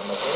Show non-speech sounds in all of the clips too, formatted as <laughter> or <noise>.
from the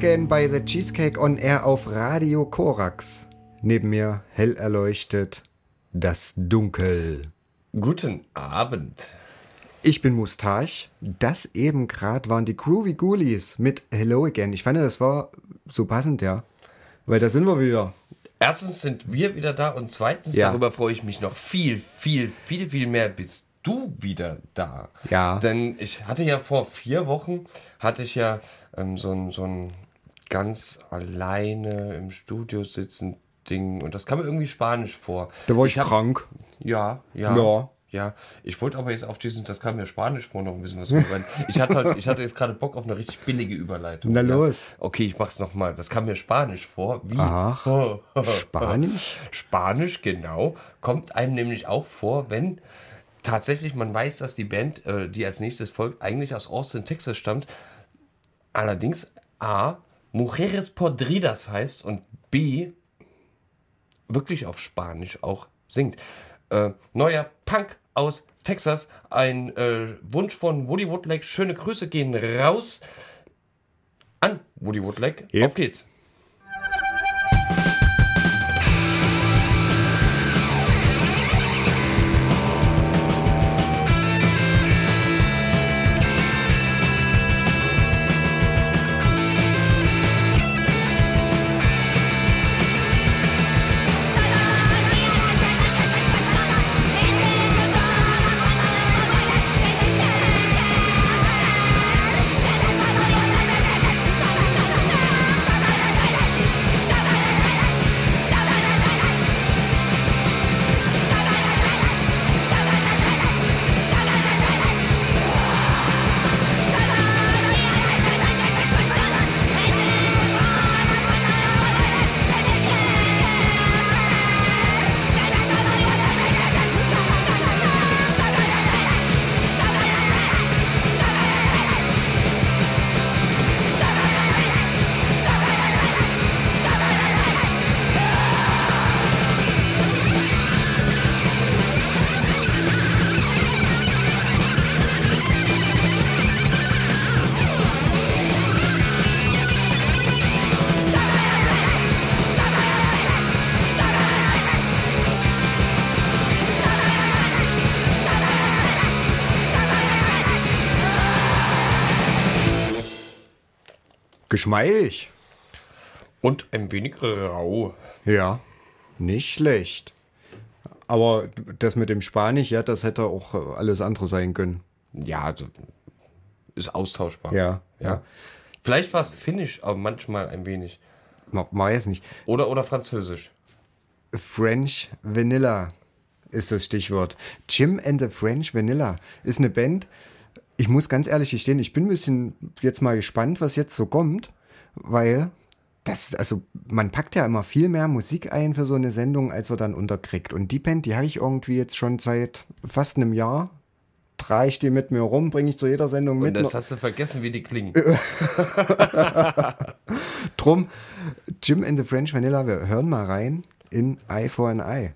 again bei The Cheesecake on Air auf Radio Korax. Neben mir hell erleuchtet das Dunkel. Guten Abend. Ich bin Mustache. Das eben gerade waren die Groovy Ghoulies mit Hello again. Ich fand, das war so passend, ja. Weil da sind wir wieder. Erstens sind wir wieder da und zweitens, Ja. darüber freue ich mich noch viel, viel, viel, viel mehr, bist du wieder da. Ja. Denn ich hatte ja vor vier Wochen, hatte ich ja ähm, so ein, so ein ganz alleine im Studio sitzen Ding und das kam mir irgendwie spanisch vor. Da war ich, hab- krank. Ja, ja. Ja. Ja, ich wollte aber jetzt auf diesen, das kam mir Spanisch vor, noch ein bisschen was rüber. Ich hatte, halt- ich hatte jetzt gerade Bock auf eine richtig billige Überleitung. Na ja. los. Okay, ich mach's nochmal. Das kam mir Spanisch vor. Wie? Ach, Spanisch? <laughs> Spanisch, genau. Kommt einem nämlich auch vor, wenn tatsächlich man weiß, dass die Band, äh, die als nächstes folgt, eigentlich aus Austin, Texas stammt. Allerdings A, Mujeres Podridas heißt und B, wirklich auf Spanisch auch singt. Äh, neuer Punk aus Texas, ein äh, Wunsch von Woody Woodlake. Schöne Grüße gehen raus an Woody Woodlake. Yep. Auf geht's. Geschmeidig. Und ein wenig rau. Ja, nicht schlecht. Aber das mit dem Spanisch, ja, das hätte auch äh, alles andere sein können. Ja, also ist austauschbar. Ja, ja. Vielleicht war es Finnisch, aber manchmal ein wenig. Man weiß nicht. Oder, oder Französisch. French Vanilla ist das Stichwort. Jim and the French Vanilla ist eine Band. Ich muss ganz ehrlich gestehen, ich bin ein bisschen jetzt mal gespannt, was jetzt so kommt, weil das, also man packt ja immer viel mehr Musik ein für so eine Sendung, als wir dann unterkriegt. Und die Band, die habe ich irgendwie jetzt schon seit fast einem Jahr. Trage ich die mit mir rum, bringe ich zu jeder Sendung Und mit. das hast du vergessen, wie die klingen. <laughs> Drum, Jim and the French Vanilla, wir hören mal rein in Eye for an Eye.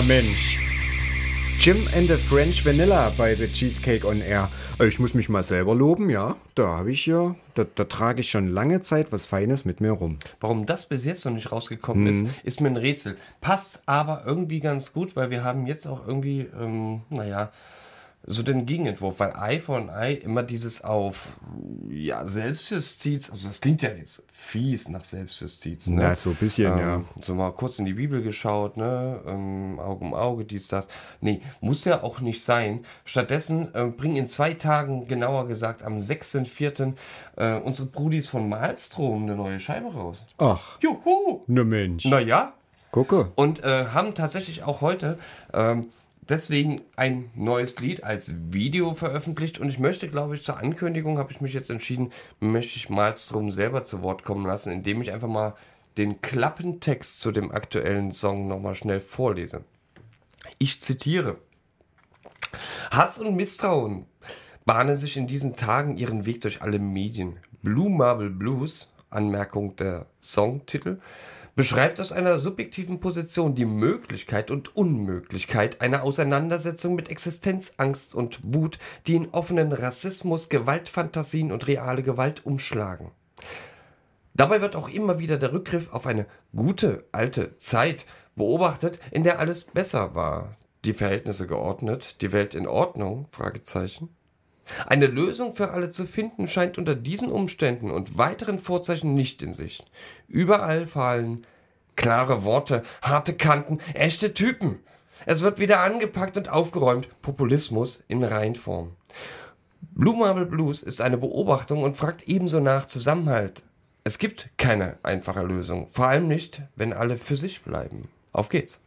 Na Mensch. Jim and the French Vanilla bei The Cheesecake on Air. Ich muss mich mal selber loben, ja. Da habe ich ja, da, da trage ich schon lange Zeit was Feines mit mir rum. Warum das bis jetzt noch nicht rausgekommen ist, ist mir ein Rätsel. Passt aber irgendwie ganz gut, weil wir haben jetzt auch irgendwie, ähm, naja, so den Gegenentwurf, weil Eye for an Eye immer dieses auf ja, Selbstjustiz, also das klingt ja jetzt fies nach Selbstjustiz. Ne? Na, so ein bisschen, ja. Ähm, So mal kurz in die Bibel geschaut, ne? Ähm, Auge um Auge, dies, das. Nee, muss ja auch nicht sein. Stattdessen äh, bringen in zwei Tagen, genauer gesagt am 6.4., äh, unsere Brudis von Malstrom eine neue Scheibe raus. Ach, Juhu! na Mensch. Naja. Gucke. Und äh, haben tatsächlich auch heute ähm, deswegen ein neues Lied als Video veröffentlicht. Und ich möchte, glaube ich, zur Ankündigung habe ich mich jetzt entschieden, möchte ich Malstrom selber zu Wort kommen lassen, indem ich einfach mal den Klappentext zu dem aktuellen Song nochmal schnell vorlese. Ich zitiere. Hass und Misstrauen bahnen sich in diesen Tagen ihren Weg durch alle Medien. Blue Marble Blues, Anmerkung der Songtitel, beschreibt aus einer subjektiven Position die Möglichkeit und Unmöglichkeit einer Auseinandersetzung mit Existenzangst und Wut, die in offenen Rassismus, Gewaltfantasien und reale Gewalt umschlagen. Dabei wird auch immer wieder der Rückgriff auf eine gute alte Zeit beobachtet, in der alles besser war, die Verhältnisse geordnet, die Welt in Ordnung? Fragezeichen. Eine Lösung für alle zu finden scheint unter diesen Umständen und weiteren Vorzeichen nicht in Sicht. Überall fallen klare Worte, harte Kanten, echte Typen. Es wird wieder angepackt und aufgeräumt. Populismus in Reinform. Blue Marble Blues ist eine Beobachtung und fragt ebenso nach Zusammenhalt. Es gibt keine einfache Lösung, vor allem nicht, wenn alle für sich bleiben. Auf geht's.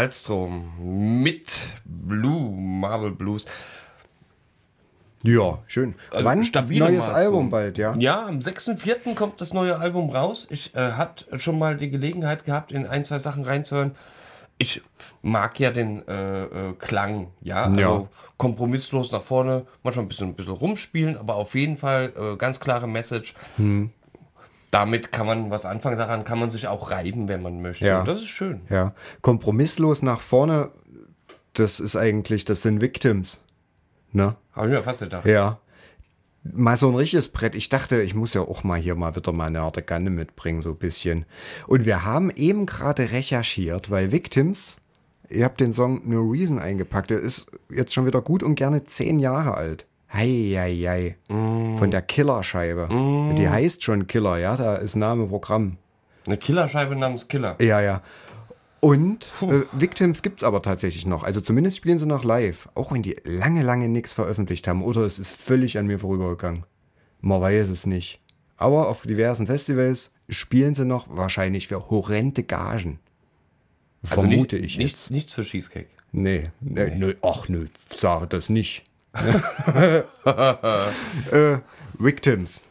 Malstrom mit Blue Marble Blues. Ja, schön. Also Wann? Neues Maßnahmen. Album bald, ja? Ja, am 6.4. kommt das neue Album raus. Ich äh, hatte schon mal die Gelegenheit gehabt, in ein, zwei Sachen reinzuhören. Ich mag ja den äh, äh, Klang, ja. Also Ja. kompromisslos nach vorne, manchmal ein bisschen, ein bisschen rumspielen, aber auf jeden Fall äh, ganz klare Message. Hm. Damit kann man was anfangen, daran kann man sich auch reiben, wenn man möchte. Ja. Und das ist schön. Ja. Kompromisslos nach vorne, das ist eigentlich, das sind Victims. Ne? Habe ich mir fast gedacht. Ja. Mal so ein richtiges Brett. Ich dachte, ich muss ja auch mal hier mal wieder mal eine Ganne mitbringen, so ein bisschen. Und wir haben eben gerade recherchiert, weil Victims, ihr habt den Song No Reason eingepackt, der ist jetzt schon wieder gut und gerne zehn Jahre alt. Hei, hei, hei. Von der Killerscheibe. Die heißt schon Killer, ja, da ist Name Programm. Eine Killerscheibe namens Killer. Ja, ja. Und äh, Victims gibt's aber tatsächlich noch. Also zumindest spielen sie noch live. Auch wenn die lange, lange nichts veröffentlicht haben. Oder es ist völlig an mir vorübergegangen. Man weiß es nicht. Aber auf diversen Festivals spielen sie noch wahrscheinlich für horrende Gagen. Also Vermute nicht, ich nichts, nichts für Cheesecake. Nee, nee, nee. ach nö, sage das nicht. <laughs> äh, Victims.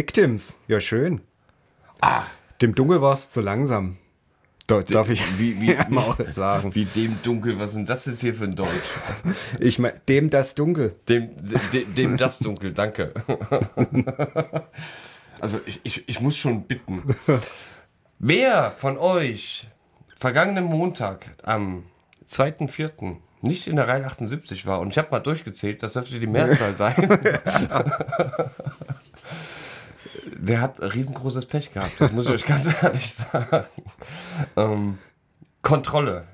Victims. Ja, schön. Ah, Dem Dunkel war es zu langsam. Da, darf ich wie, wie, <laughs> mal sagen. wie dem Dunkel, was ist denn das jetzt hier für ein Deutsch? <laughs> Ich mein, dem das Dunkel. Dem, dem, dem das Dunkel, danke. <laughs> Also ich, ich, ich muss schon bitten. Wer von euch vergangenen Montag am 2.4. nicht in der Reihe 78 war, und ich habe mal durchgezählt, das dürfte die Mehrzahl sein, der hat riesengroßes Pech gehabt, das muss ich euch ganz <laughs> ehrlich sagen. Ähm, Kontrolle.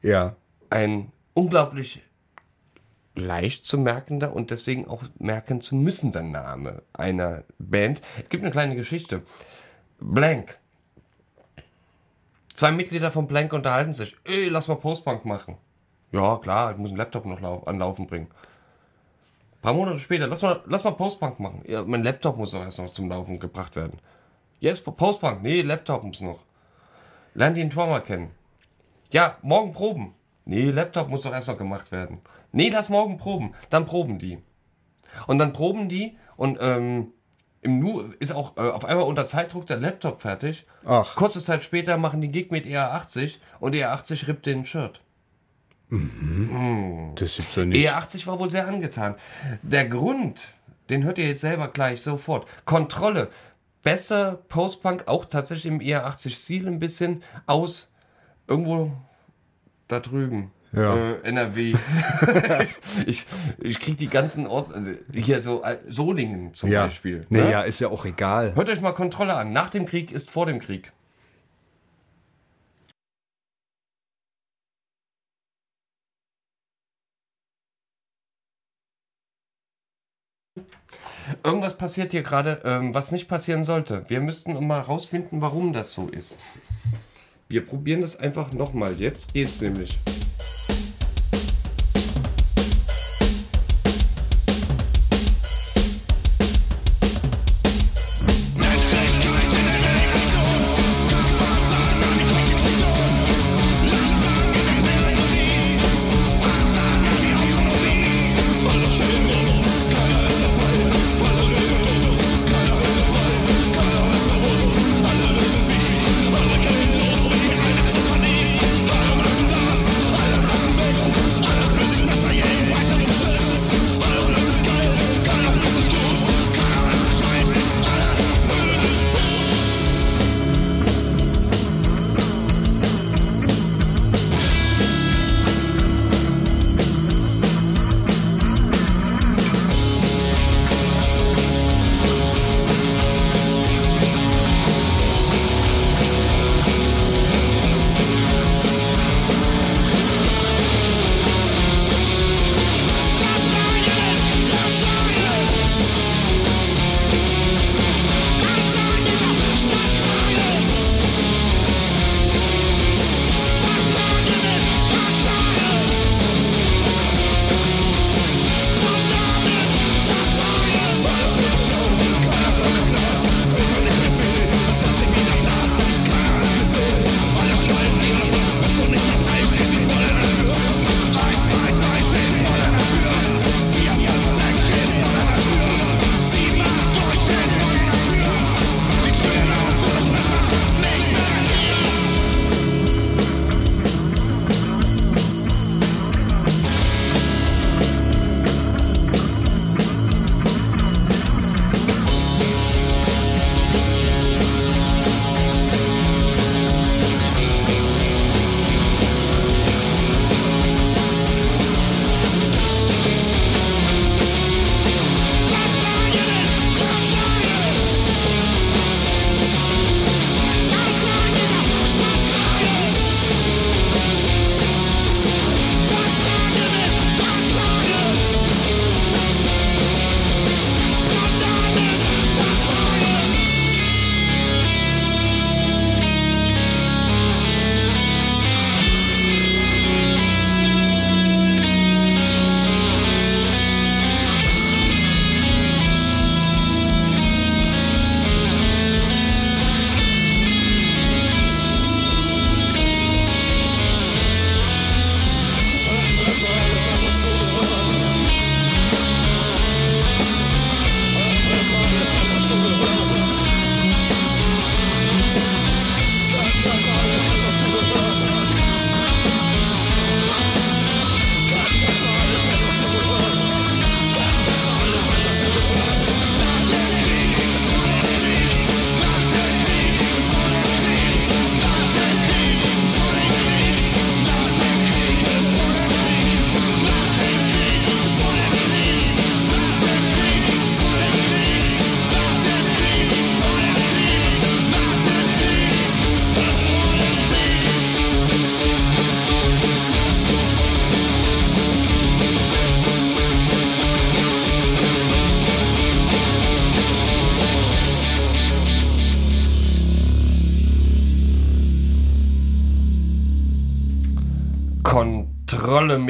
Ja. ein unglaublich leicht zu merkender und deswegen auch merken zu müssender Name einer Band. Es gibt eine kleine Geschichte. Blank. Zwei Mitglieder von Blank unterhalten sich. Ey, lass mal Postbank machen. Ja, klar, ich muss einen Laptop noch lau an Laufen bringen. Paar Monate später, lass mal, lass mal Postbank machen. Ja, mein Laptop muss doch erst noch zum Laufen gebracht werden. Jetzt Postbank. Nee, Laptop muss noch. Lern die in Trauma kennen. Ja, morgen proben. Nee, Laptop muss doch erst noch gemacht werden. Nee, lass morgen proben. Dann proben die. Und dann proben die und ähm, im Nu ist auch äh, auf einmal unter Zeitdruck der Laptop fertig. Ach. Kurze Zeit später machen die Gig mit ER80 und ER80 rippt den Shirt. Das ist so nicht. ER80 war wohl sehr angetan. Der Grund, den hört ihr jetzt selber gleich sofort. Kontrolle. Besser Postpunk, auch tatsächlich im ER80-Stil ein bisschen aus irgendwo da drüben. Ja. Äh, NRW. <laughs> ich, ich krieg die ganzen Orts, also hier so äh, Solingen zum ja. Beispiel. Nee, ne? ja, ist ja auch egal. Hört euch mal Kontrolle an. Nach dem Krieg ist vor dem Krieg. Irgendwas passiert hier gerade, ähm, was nicht passieren sollte. Wir müssten mal rausfinden, warum das so ist. Wir probieren das einfach nochmal. Jetzt geht's nämlich.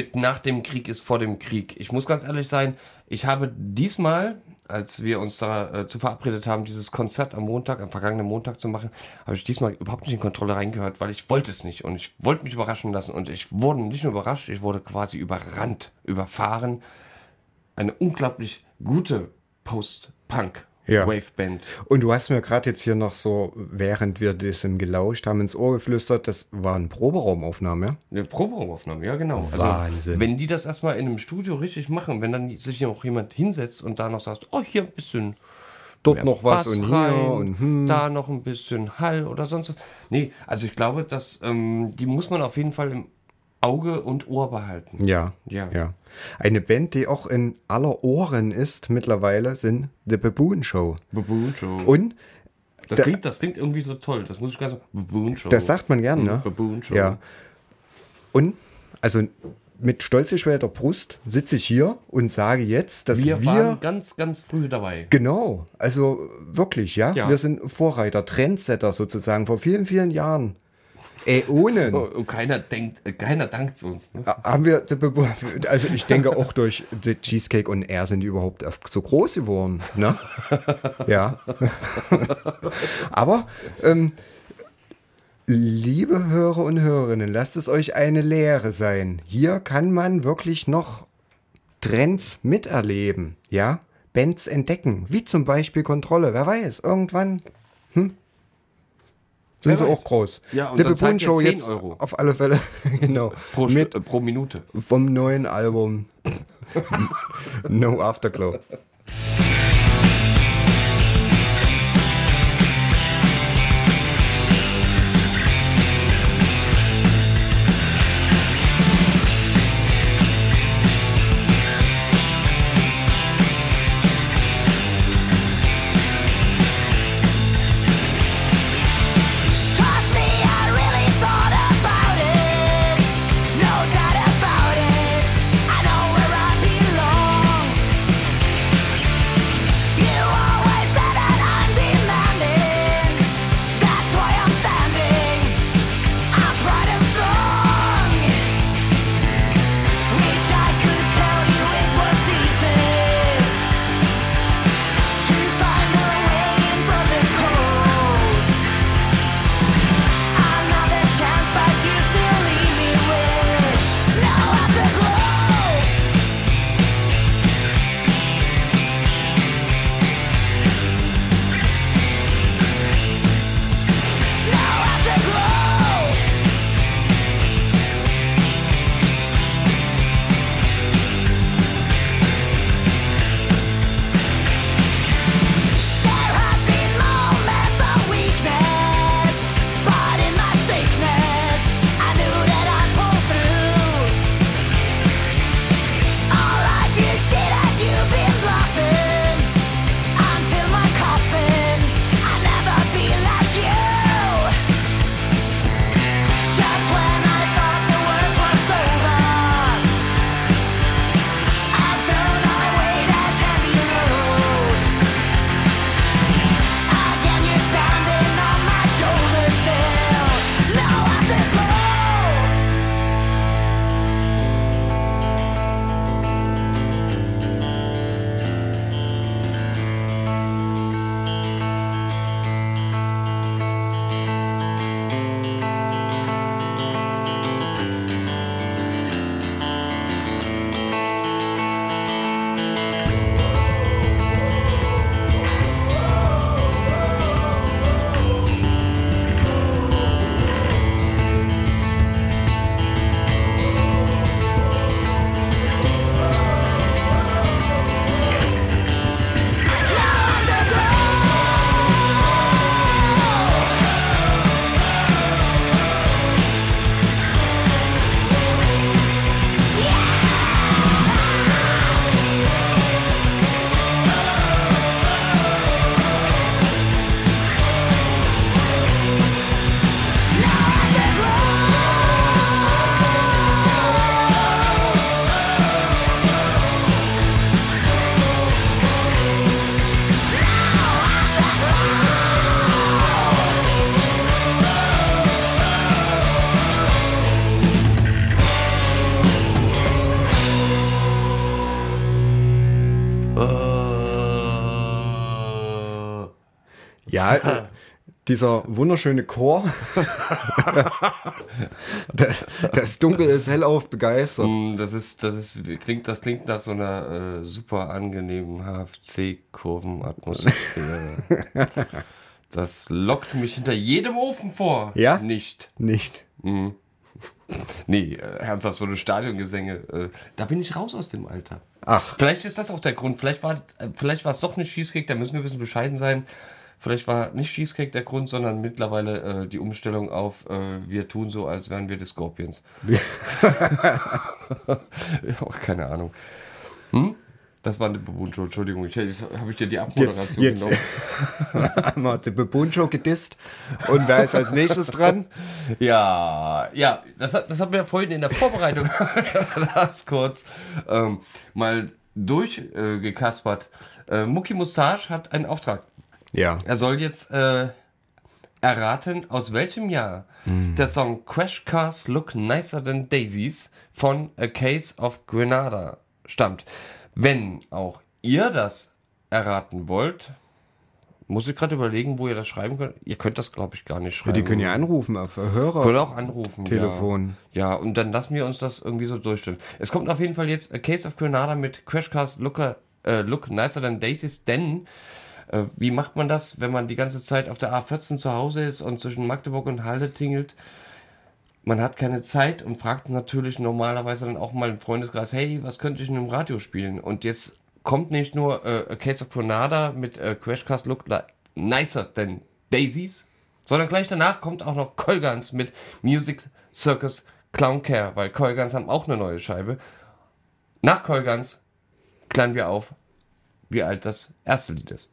Mit nach dem Krieg ist vor dem Krieg. Ich muss ganz ehrlich sein, ich habe diesmal, als wir uns da äh, verabredet haben, dieses Konzert am Montag, am vergangenen Montag zu machen, habe ich diesmal überhaupt nicht in Kontrolle reingehört, weil ich wollte es nicht und ich wollte mich überraschen lassen und ich wurde nicht nur überrascht, ich wurde quasi überrannt, überfahren. Eine unglaublich gute Post-Punk. Ja. Wave-Band. Und du hast mir gerade jetzt hier noch so, während wir diesem gelauscht haben, ins Ohr geflüstert, das waren Proberaumaufnahmen, ja? Eine Proberaumaufnahme, ja genau. Also, Wahnsinn. wenn die das erstmal in einem Studio richtig machen, wenn dann sich noch jemand hinsetzt und da noch sagt, oh, hier ein bisschen Dort noch was Bass und hier rein, und hm. da noch ein bisschen Hall oder sonst was. Nee, also ich glaube, dass ähm, die muss man auf jeden Fall im Auge und Ohr behalten. Ja, Ja. ja. Eine Band, die auch in aller Ohren ist mittlerweile, sind The Baboon Show. Baboon Show. Und das, da- klingt, das klingt irgendwie so toll. Das muss ich ganz sagen. Baboon Show. das sagt man gern, Mhm, ne? Baboon Show. Ja. Und, also mit stolz geschwellter Brust sitze ich hier und sage jetzt, dass Wir, wir, waren ganz, ganz früh dabei. genau, also wirklich, ja, Ja. wir sind Vorreiter, Trendsetter sozusagen, vor vielen, vielen Jahren. Äonen. Oh, Und keiner denkt, äh, keiner dankt uns. Ne? Haben wir, also ich denke auch durch The Cheesecake und Air sind die überhaupt erst so groß geworden. Ne? <laughs> Ja. Aber, ähm, liebe Hörer und Hörerinnen, lasst es euch eine Lehre sein. Hier kann man wirklich noch Trends miterleben. Ja? Bands entdecken, wie zum Beispiel Kontrolle. Wer weiß, irgendwann hm, sind Wer sie weiß. auch groß. Ja, und The dann Show 10 jetzt Euro. auf alle Fälle. <laughs> genau. Pro, mit äh, pro Minute. vom neuen Album <laughs> No Afterglow. Ja, äh, dieser wunderschöne Chor. <laughs> Der- das Dunkel ist hellauf begeistert. Mm, Das ist, das ist, klingt, das klingt nach so einer äh, super angenehmen HFC-Kurvenatmosphäre. <laughs> das lockt mich hinter jedem Ofen vor. Ja? Nicht. Nicht. Nee, äh, ernsthaft, so eine Stadiongesänge. Äh, da bin ich raus aus dem Alter. Ach, Vielleicht ist das auch der Grund. Vielleicht war, äh, vielleicht war es doch nicht Cheesecake, da müssen wir ein bisschen bescheiden sein. Vielleicht war nicht Cheesecake der Grund, sondern mittlerweile äh, die Umstellung auf äh, wir tun so, als wären wir die Scorpions. <laughs> ja, keine Ahnung. Hm? Das war eine Bebuncho, Entschuldigung. Ich, jetzt habe ich dir die Abmoderation jetzt, genommen. <laughs> haben wir die Bebuncho gedisst. Und wer ist als nächstes dran? Ja, ja, das, hat, das haben wir vorhin in der Vorbereitung <laughs> das kurz ähm, mal durchgekaspert. Äh, äh, Mucki Mustache hat einen Auftrag. Ja. Er soll jetzt äh, erraten, aus welchem Jahr der Song Crash Cars Look Nicer Than Daisies von A Case of Grenada stammt. Wenn auch ihr das erraten wollt, muss ich gerade überlegen, wo ihr das schreiben könnt. Ihr könnt das, glaube ich, gar nicht schreiben. Die können ja anrufen auf Hörer. Können auch anrufen. Telefon. Ja. ja, und dann lassen wir uns das irgendwie so durchstellen. Es kommt auf jeden Fall jetzt A Case of Grenada mit Crash Cars Looker, äh, Look Nicer Than Daisies, denn wie macht man das, wenn man die ganze Zeit auf der A14 zu Hause ist und zwischen Magdeburg und Halle tingelt? Man hat keine Zeit und fragt natürlich normalerweise dann auch mal im Freundeskreis, hey, was könnte ich denn im Radio spielen? Und jetzt kommt nicht nur äh, A Case of Grenada mit äh, Crash Cars Look Nicer Than Daisies, sondern gleich danach kommt auch noch Kolgans mit Music Circus Clown Care, weil Kolgans haben auch eine neue Scheibe. Nach Kolgans klären wir auf, wie alt das erste Lied ist.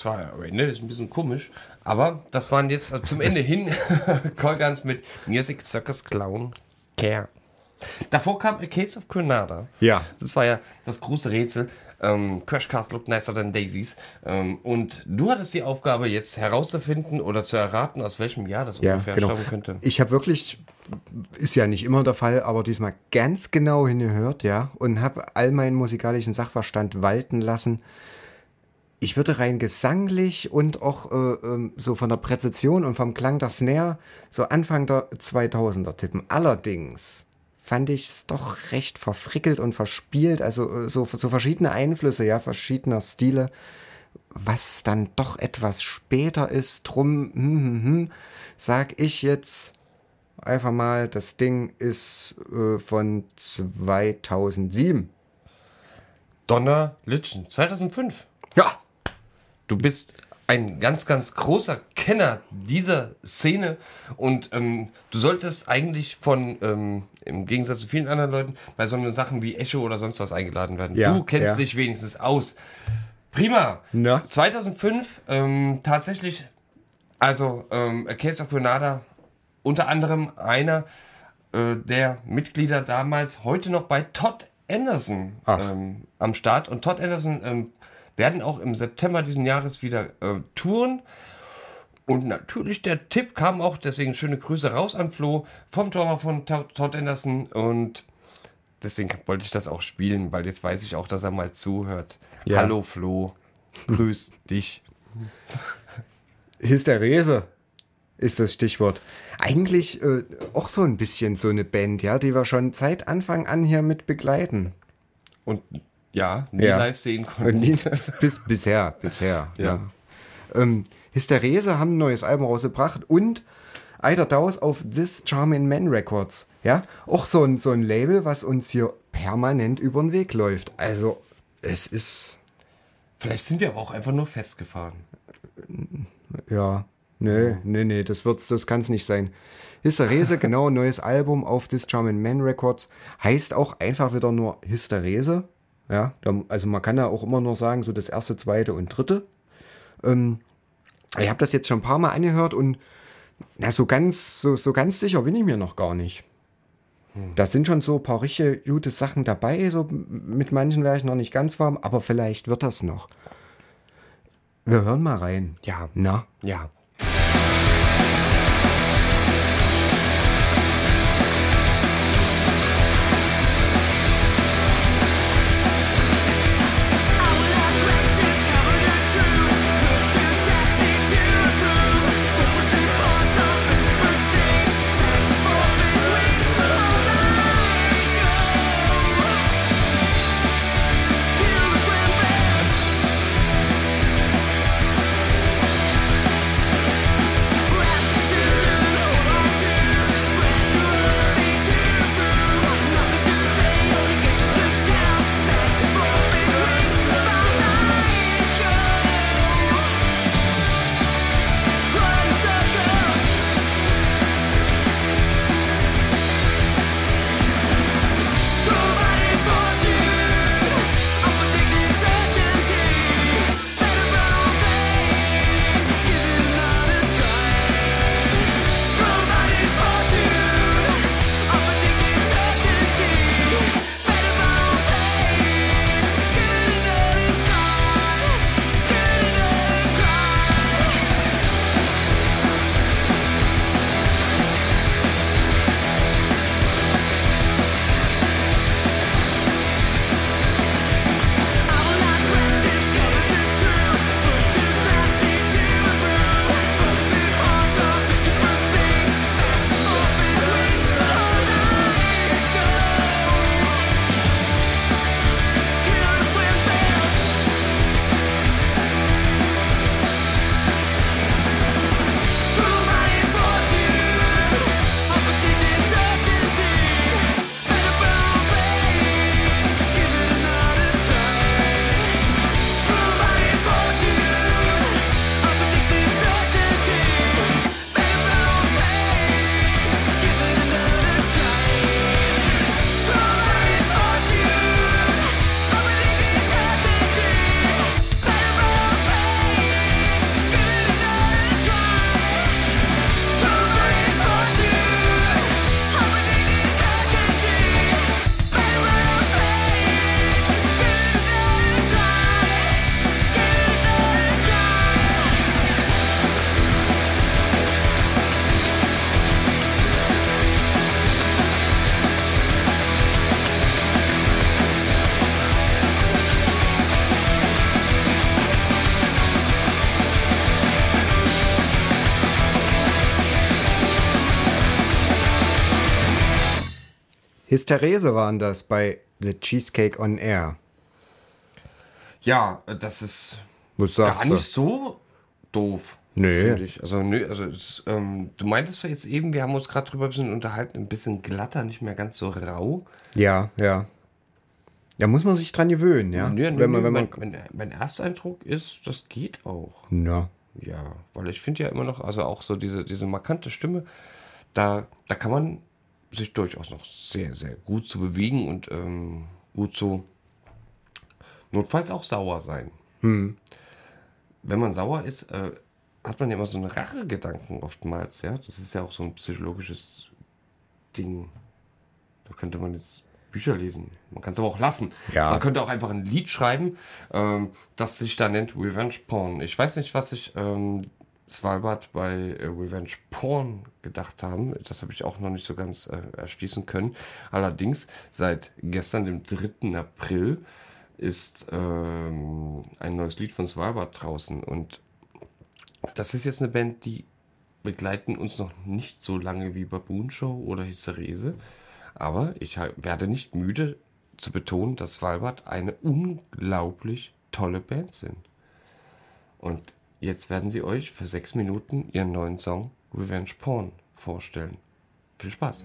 Das war am Ende ist ein bisschen komisch. Aber das waren jetzt äh, zum Ende hin <laughs> Colgans mit Music Circus Clown Care. Davor kam A Case of Grenada. Ja. Das war ja das große Rätsel. Ähm, Crash Cast looked nicer than daisies. Ähm, und du hattest die Aufgabe, jetzt herauszufinden oder zu erraten, aus welchem Jahr das Ja, ungefähr genau. stammen könnte. Ich habe wirklich, ist ja nicht immer der Fall, aber diesmal ganz genau hingehört, ja, und habe all meinen musikalischen Sachverstand walten lassen. Ich würde rein gesanglich und auch äh, ähm, so von der Präzision und vom Klang der Snare so Anfang der 2000er tippen. Allerdings fand ich es doch recht verfrickelt und verspielt, also äh, so, so verschiedene Einflüsse, ja, verschiedener Stile was dann doch etwas später ist, drum, hm, hm, hm, sag ich jetzt einfach mal, das Ding ist äh, von 2007. Donner Litschen, 2005. Ja, Du bist ein ganz, ganz großer Kenner dieser Szene und ähm, du solltest eigentlich von, ähm, im Gegensatz zu vielen anderen Leuten, bei so Sachen wie Echo oder sonst was eingeladen werden. Ja, du kennst ja. dich wenigstens aus. Prima. Na? 2005 ähm, tatsächlich, also ähm, A Case of Grenada, unter anderem einer äh, der Mitglieder damals, heute noch bei Todd Anderson ähm, am Start. Und Todd Anderson ähm, werden auch im September diesen Jahres wieder äh, touren. Und natürlich der Tipp kam auch, deswegen schöne Grüße raus an Flo vom Tor von To- Todd Anderson. Und deswegen wollte ich das auch spielen, weil jetzt weiß ich auch, dass er mal zuhört. Ja. Hallo Flo, grüß <laughs> dich. Hysterese ist das Stichwort. Eigentlich äh, auch so ein bisschen so eine Band, ja, die wir schon seit Anfang an hier mit begleiten. Und ja, nie Ja. live sehen <laughs> konnten. bis, bisher, bisher. Ja. Ja. Ähm, Hysterese haben ein neues Album rausgebracht und Eider Daus auf This Charming Man Records. Ja, auch so ein, so ein Label, was uns hier permanent über den Weg läuft. Also, es ist, Vielleicht sind wir aber auch einfach nur festgefahren. ja, nee, nee, nee, das wird's, das kann's nicht sein. Hysterese, <laughs> genau, neues Album auf This Charming Man Records. Heißt auch einfach wieder nur Hysterese. Ja, also man kann ja auch immer nur sagen, so das erste, zweite und dritte. Ähm, ich habe das jetzt schon ein paar Mal angehört und na, so ganz, so, so ganz sicher bin ich mir noch gar nicht. Da sind schon so ein paar richtige gute Sachen dabei. So mit manchen wäre ich noch nicht ganz warm, aber vielleicht wird das noch. Wir hören mal rein. Ja. Na? Ja. Hysterese waren das bei The Cheesecake on Air. Ja, äh, das ist Was gar du? nicht so doof. Nö. Ich. Also, nö, also es, ähm, du meintest ja jetzt eben, wir haben uns gerade drüber ein bisschen unterhalten, ein bisschen glatter, nicht mehr ganz so rau. Ja, ja. Ja, muss man sich dran gewöhnen, ja? Nö, nö, wenn man, wenn man, mein, mein, mein Ersteindruck ist, das geht auch. na, Ja, weil ich finde ja immer noch, also auch so diese, diese markante Stimme, da, da kann man sich durchaus noch sehr, sehr gut zu bewegen und ähm, gut zu notfalls auch sauer sein. Wenn man sauer ist, äh, hat man ja immer so einen Rachegedanken oftmals, ja. Das ist ja auch so ein psychologisches Ding. Da könnte man jetzt Bücher lesen. Man kann es aber auch lassen. Ja. Man könnte auch einfach ein Lied schreiben, ähm, das sich da nennt Revenge Porn. Ich weiß nicht, was sich ähm, Svalbard bei äh, Revenge Porn gedacht haben. Das habe ich auch noch nicht so ganz äh, erschließen können. Allerdings, seit gestern, dem 3. April, ist ähm, ein neues Lied von Svalbard draußen. Und das ist jetzt eine Band, die begleiten uns noch nicht so lange wie Baboon Show oder Hysterese. Aber ich werde nicht müde zu betonen, dass Svalbard eine unglaublich tolle Band sind. Und jetzt werden sie euch für sechs Minuten ihren neuen Song Revenge Porn vorstellen. Viel Spaß.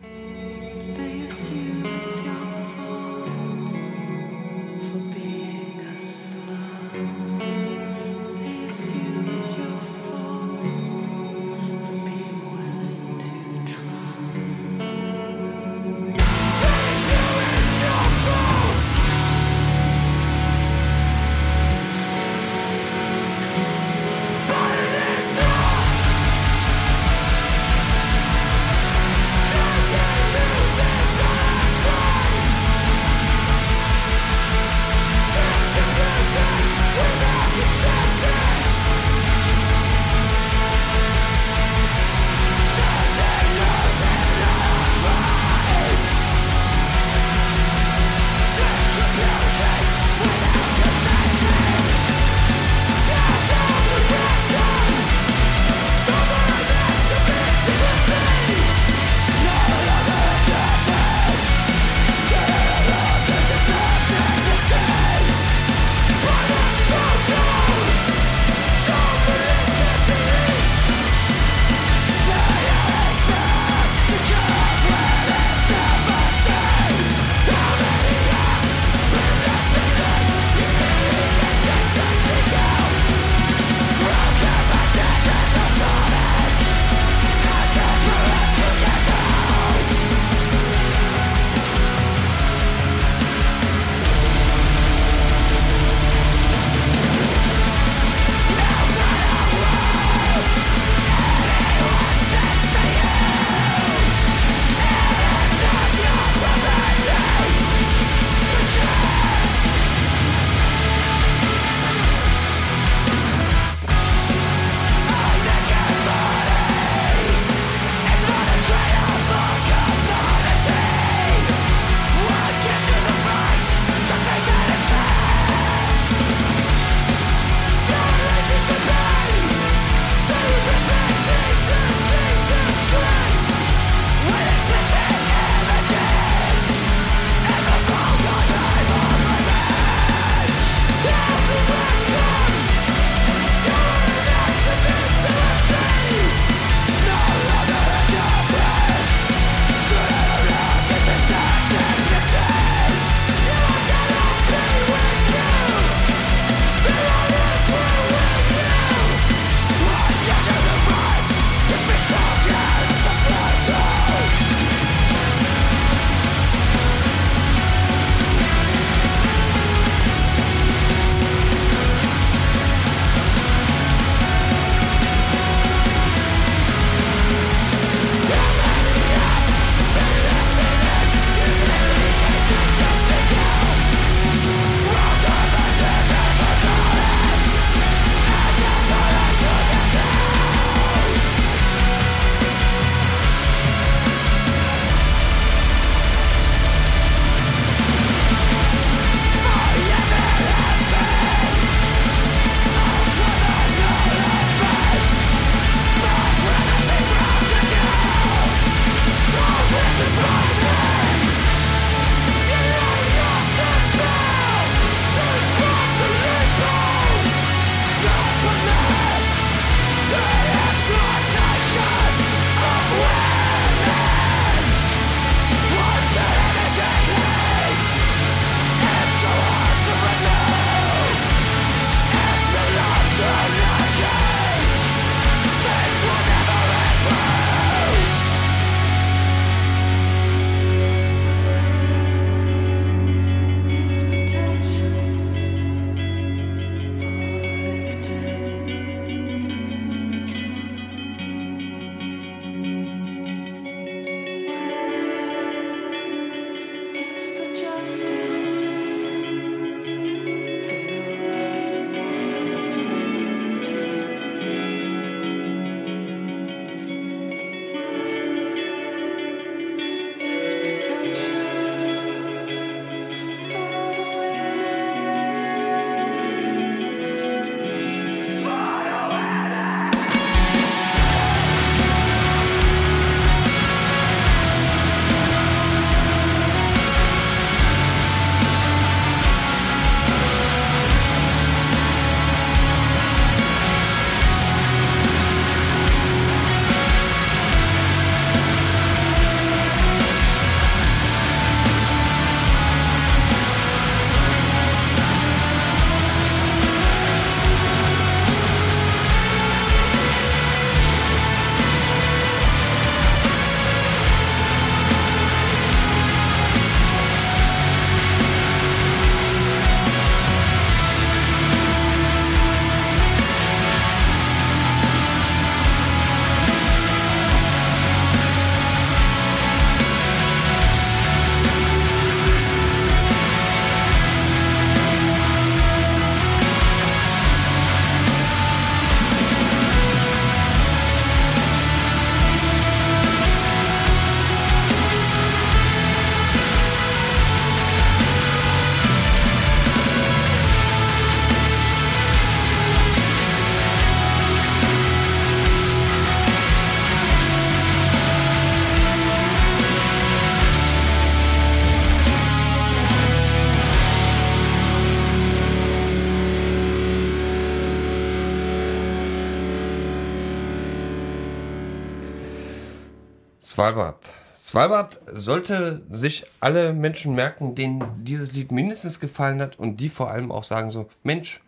Svalbard. Svalbard sollte sich alle Menschen merken, denen dieses Lied mindestens gefallen hat und die vor allem auch sagen so, Mensch,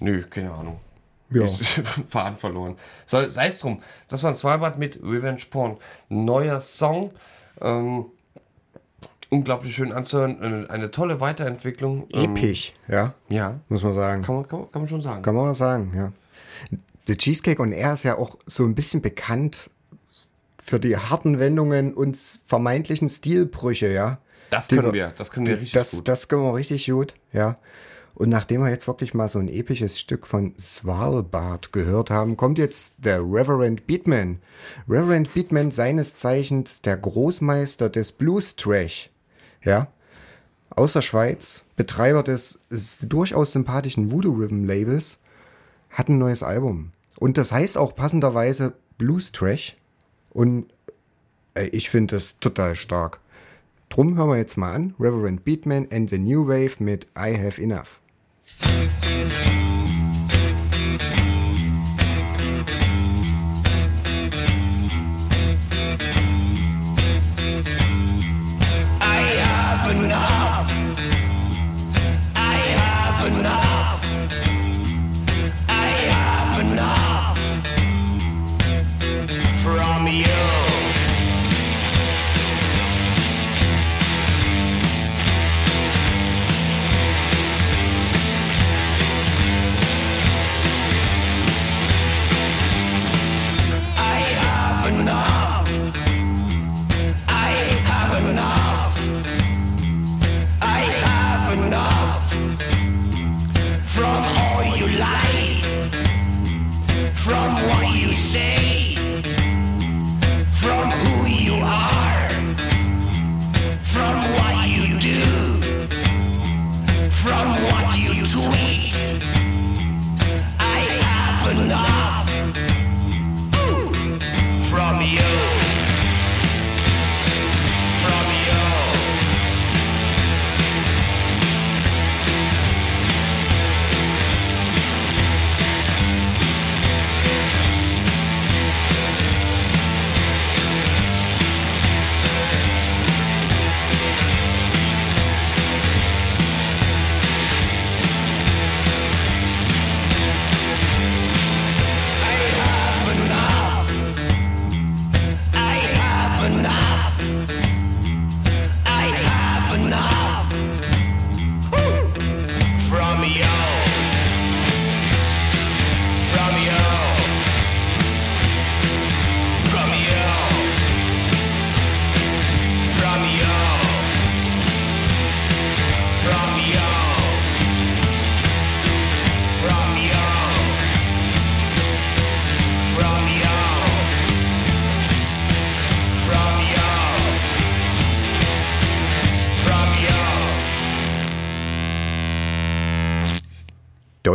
nö, keine Ahnung. Ja. <laughs> Faden verloren. So, sei es drum. Das war Svalbard mit Revenge Porn. Neuer Song. Ähm, unglaublich schön anzuhören. Eine, tolle Weiterentwicklung. Ähm, Episch, ja, ja, muss man sagen. kann man, kann, man, kann man schon sagen. Kann man sagen, ja. The Cheesecake on Air ist ja auch so ein bisschen bekannt für die harten Wendungen und vermeintlichen Stilbrüche, ja. Das Die können wir. Das können wir richtig das, gut. Das können wir richtig gut, ja. Und nachdem wir jetzt wirklich mal so ein episches Stück von Svalbard gehört haben, kommt jetzt der Reverend Beatman. Reverend Beatman, seines Zeichens der Großmeister des Blues Trash, ja. Aus der Schweiz, Betreiber des durchaus sympathischen Voodoo Rhythm Labels, hat ein neues Album. Und das heißt auch passenderweise Blues Trash. Und ey, ich finde das total stark. Drum hören wir jetzt mal an. Reverend Beatman and the New Wave mit I Have Enough.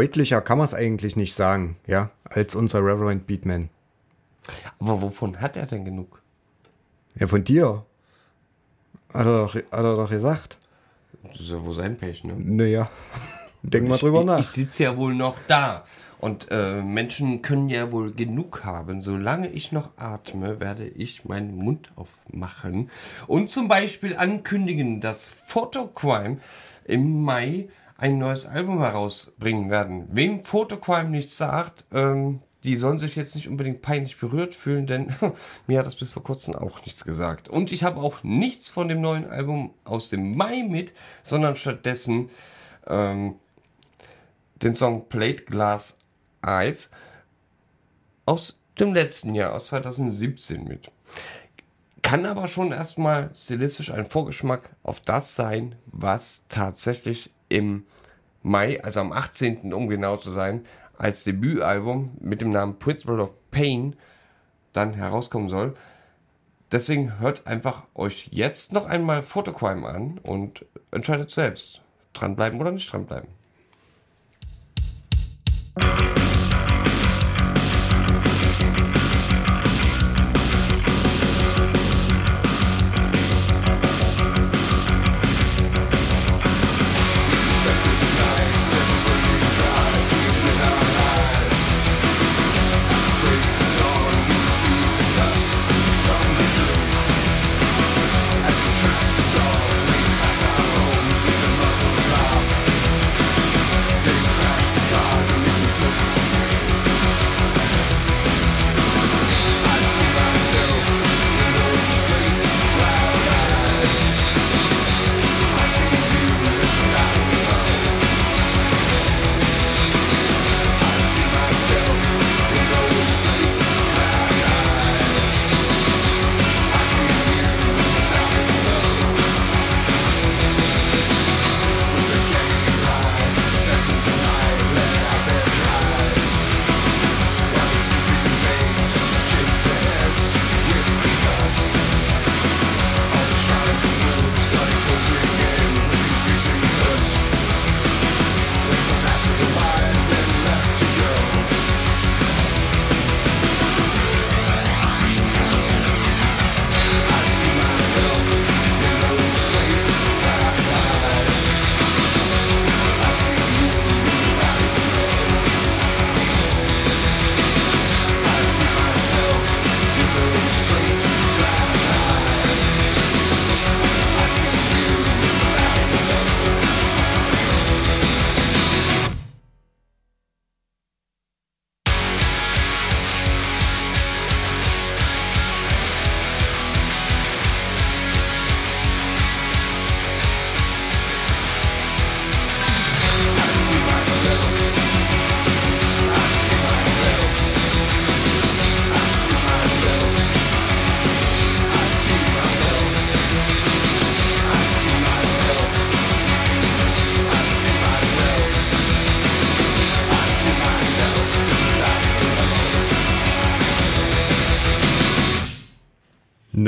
Deutlicher kann man es eigentlich nicht sagen, ja, als unser Reverend Beatman. Aber wovon hat er denn genug? Ja, von dir. Hat er doch, hat er doch gesagt. Das ist ja wohl sein Pech, ne? Naja, <laughs> denk mal drüber ich, nach. Ich sitze ja wohl noch da. Und äh, Menschen können ja wohl genug haben. Solange ich noch atme, werde ich meinen Mund aufmachen und zum Beispiel ankündigen, dass Photocrime im Mai ein neues Album herausbringen werden. Wem Photocrime nichts sagt, ähm, die sollen sich jetzt nicht unbedingt peinlich berührt fühlen, denn <laughs> mir hat das bis vor kurzem auch nichts gesagt. Und ich habe auch nichts von dem neuen Album aus dem Mai mit, sondern stattdessen ähm, den Song Plate Glass Eyes aus dem letzten Jahr, aus 2017 mit. Kann aber schon erstmal stilistisch ein Vorgeschmack auf das sein, was tatsächlich im Mai, also am 18. um genau zu sein, als Debütalbum mit dem Namen Principle of Pain dann herauskommen soll. Deswegen hört einfach euch jetzt noch einmal Photocrime an und entscheidet selbst. Dranbleiben oder nicht dranbleiben.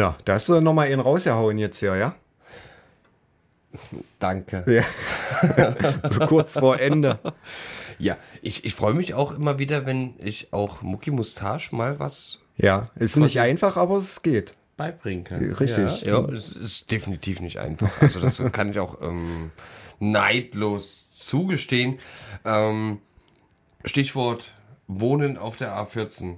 Na, da hast du nochmal einen rausgehauen jetzt hier, ja? Danke. Ja. <laughs> Kurz vor Ende. Ja, ich, ich freue mich auch immer wieder, wenn ich auch Mucki Mustache mal was Ja, ist nicht einfach, aber es geht. beibringen kann. Richtig. Ja, ja, es ist definitiv nicht einfach. Also das <laughs> kann ich auch ähm, neidlos zugestehen. Ähm, Stichwort Wohnen auf der A14.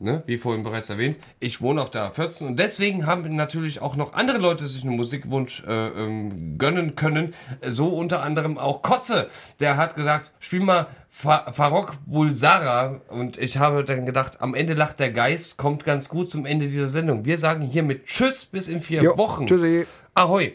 Ne, wie vorhin bereits erwähnt, ich wohne auf der A14 und deswegen haben natürlich auch noch andere Leute sich einen Musikwunsch äh, ähm, gönnen können. So unter anderem auch Kotze, der hat gesagt, spiel mal Fa Farok Bulsara und ich habe dann gedacht, am Ende lacht der Geist, kommt ganz gut zum Ende dieser Sendung. Wir sagen hiermit Tschüss bis in vier Jo, Wochen. tschüssi. Ahoi.